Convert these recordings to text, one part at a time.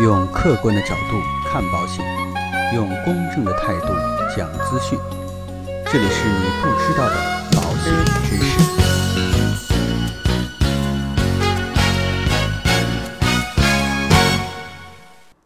用客观的角度看保险，用公正的态度讲资讯。这里是你不知道的保险知识。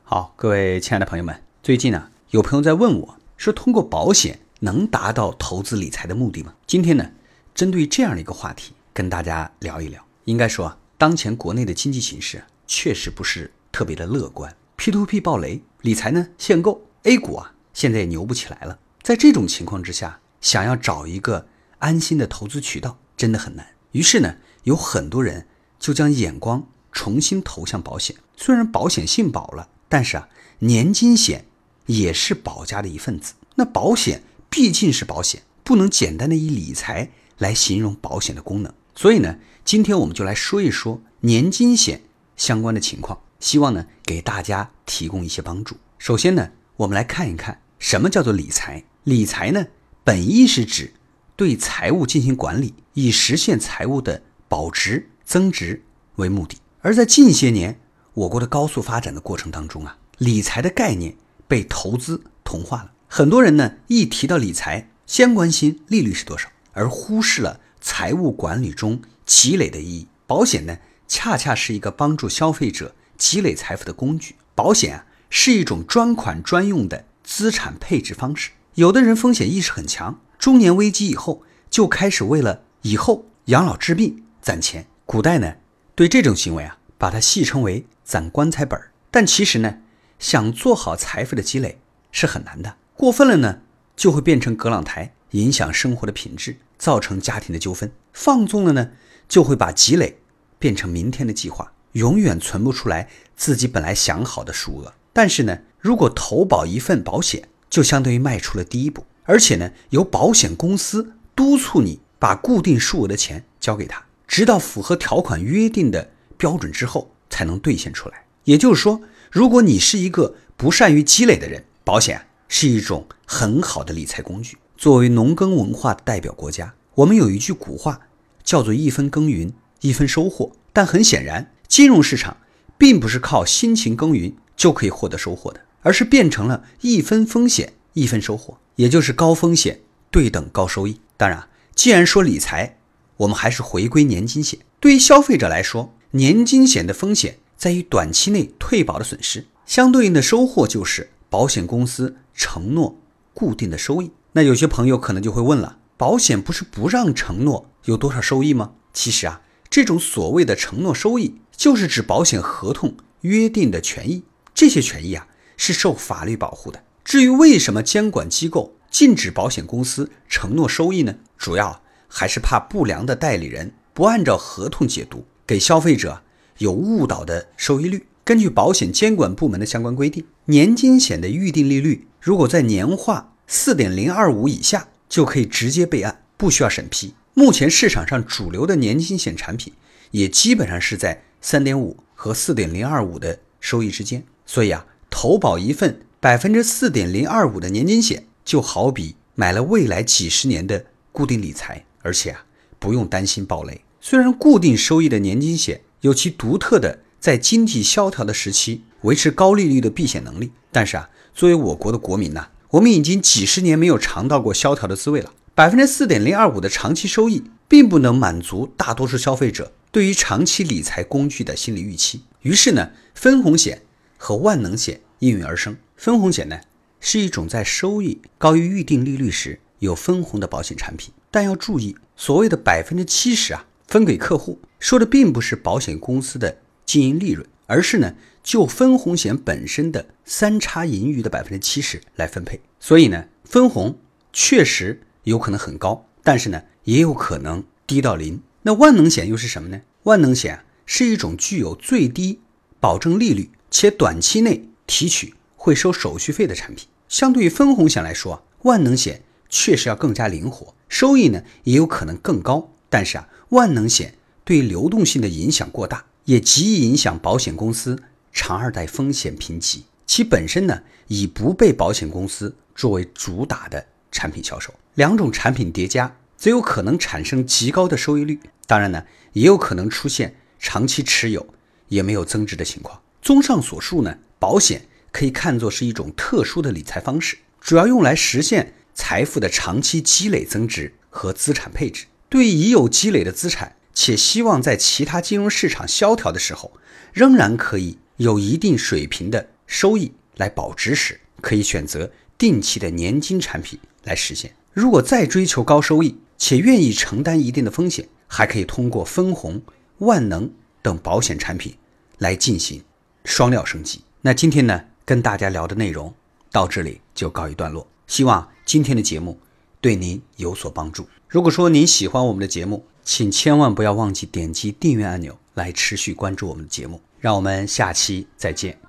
好，各位亲爱的朋友们，最近呢，有朋友在问我，说通过保险能达到投资理财的目的吗？今天呢，针对这样的一个话题，跟大家聊一聊。应该说，当前国内的经济形势确实不是特别的乐观，P2P 暴雷，理财呢限购，A 股啊现在也牛不起来了。在这种情况之下，想要找一个安心的投资渠道真的很难。于是呢，有很多人就将眼光重新投向保险。虽然保险姓保了，但是啊，年金险也是保家的一份子。那保险毕竟是保险，不能简单的以理财来形容保险的功能。所以呢，今天我们就来说一说年金险相关的情况，希望呢给大家提供一些帮助。首先呢，我们来看一看什么叫做理财。理财呢，本意是指对财务进行管理，以实现财务的保值增值为目的。而在近些年我国的高速发展的过程当中啊，理财的概念被投资同化了。很多人呢，一提到理财，先关心利率是多少，而忽视了。财务管理中积累的意义，保险呢，恰恰是一个帮助消费者积累财富的工具。保险啊，是一种专款专用的资产配置方式。有的人风险意识很强，中年危机以后就开始为了以后养老治病攒钱。古代呢，对这种行为啊，把它戏称为攒棺材本儿。但其实呢，想做好财富的积累是很难的。过分了呢，就会变成葛朗台。影响生活的品质，造成家庭的纠纷；放纵了呢，就会把积累变成明天的计划，永远存不出来自己本来想好的数额。但是呢，如果投保一份保险，就相当于迈出了第一步，而且呢，由保险公司督促你把固定数额的钱交给他，直到符合条款约定的标准之后才能兑现出来。也就是说，如果你是一个不善于积累的人，保险是一种很好的理财工具。作为农耕文化的代表国家，我们有一句古话，叫做“一分耕耘一分收获”。但很显然，金融市场并不是靠辛勤耕耘就可以获得收获的，而是变成了一分风险一分收获，也就是高风险对等高收益。当然，既然说理财，我们还是回归年金险。对于消费者来说，年金险的风险在于短期内退保的损失，相对应的收获就是保险公司承诺固定的收益。那有些朋友可能就会问了：保险不是不让承诺有多少收益吗？其实啊，这种所谓的承诺收益，就是指保险合同约定的权益，这些权益啊是受法律保护的。至于为什么监管机构禁止保险公司承诺收益呢？主要还是怕不良的代理人不按照合同解读，给消费者有误导的收益率。根据保险监管部门的相关规定，年金险的预定利率如果在年化。四点零二五以下就可以直接备案，不需要审批。目前市场上主流的年金险产品也基本上是在三点五和四点零二五的收益之间。所以啊，投保一份百分之四点零二五的年金险，就好比买了未来几十年的固定理财，而且啊，不用担心暴雷。虽然固定收益的年金险有其独特的在经济萧条的时期维持高利率的避险能力，但是啊，作为我国的国民呐。我们已经几十年没有尝到过萧条的滋味了。百分之四点零二五的长期收益，并不能满足大多数消费者对于长期理财工具的心理预期。于是呢，分红险和万能险应运而生。分红险呢，是一种在收益高于预定利率时有分红的保险产品。但要注意，所谓的百分之七十啊，分给客户，说的并不是保险公司的经营利润。而是呢，就分红险本身的三差盈余的百分之七十来分配。所以呢，分红确实有可能很高，但是呢，也有可能低到零。那万能险又是什么呢？万能险是一种具有最低保证利率且短期内提取会收手续费的产品。相对于分红险来说，万能险确实要更加灵活，收益呢也有可能更高。但是啊，万能险对流动性的影响过大。也极易影响保险公司长二代风险评级，其本身呢已不被保险公司作为主打的产品销售。两种产品叠加，则有可能产生极高的收益率。当然呢，也有可能出现长期持有也没有增值的情况。综上所述呢，保险可以看作是一种特殊的理财方式，主要用来实现财富的长期积累增值和资产配置。对已有积累的资产，且希望在其他金融市场萧条的时候，仍然可以有一定水平的收益来保值时，可以选择定期的年金产品来实现。如果再追求高收益，且愿意承担一定的风险，还可以通过分红、万能等保险产品来进行双料升级。那今天呢，跟大家聊的内容到这里就告一段落。希望今天的节目对您有所帮助。如果说您喜欢我们的节目，请千万不要忘记点击订阅按钮来持续关注我们的节目。让我们下期再见。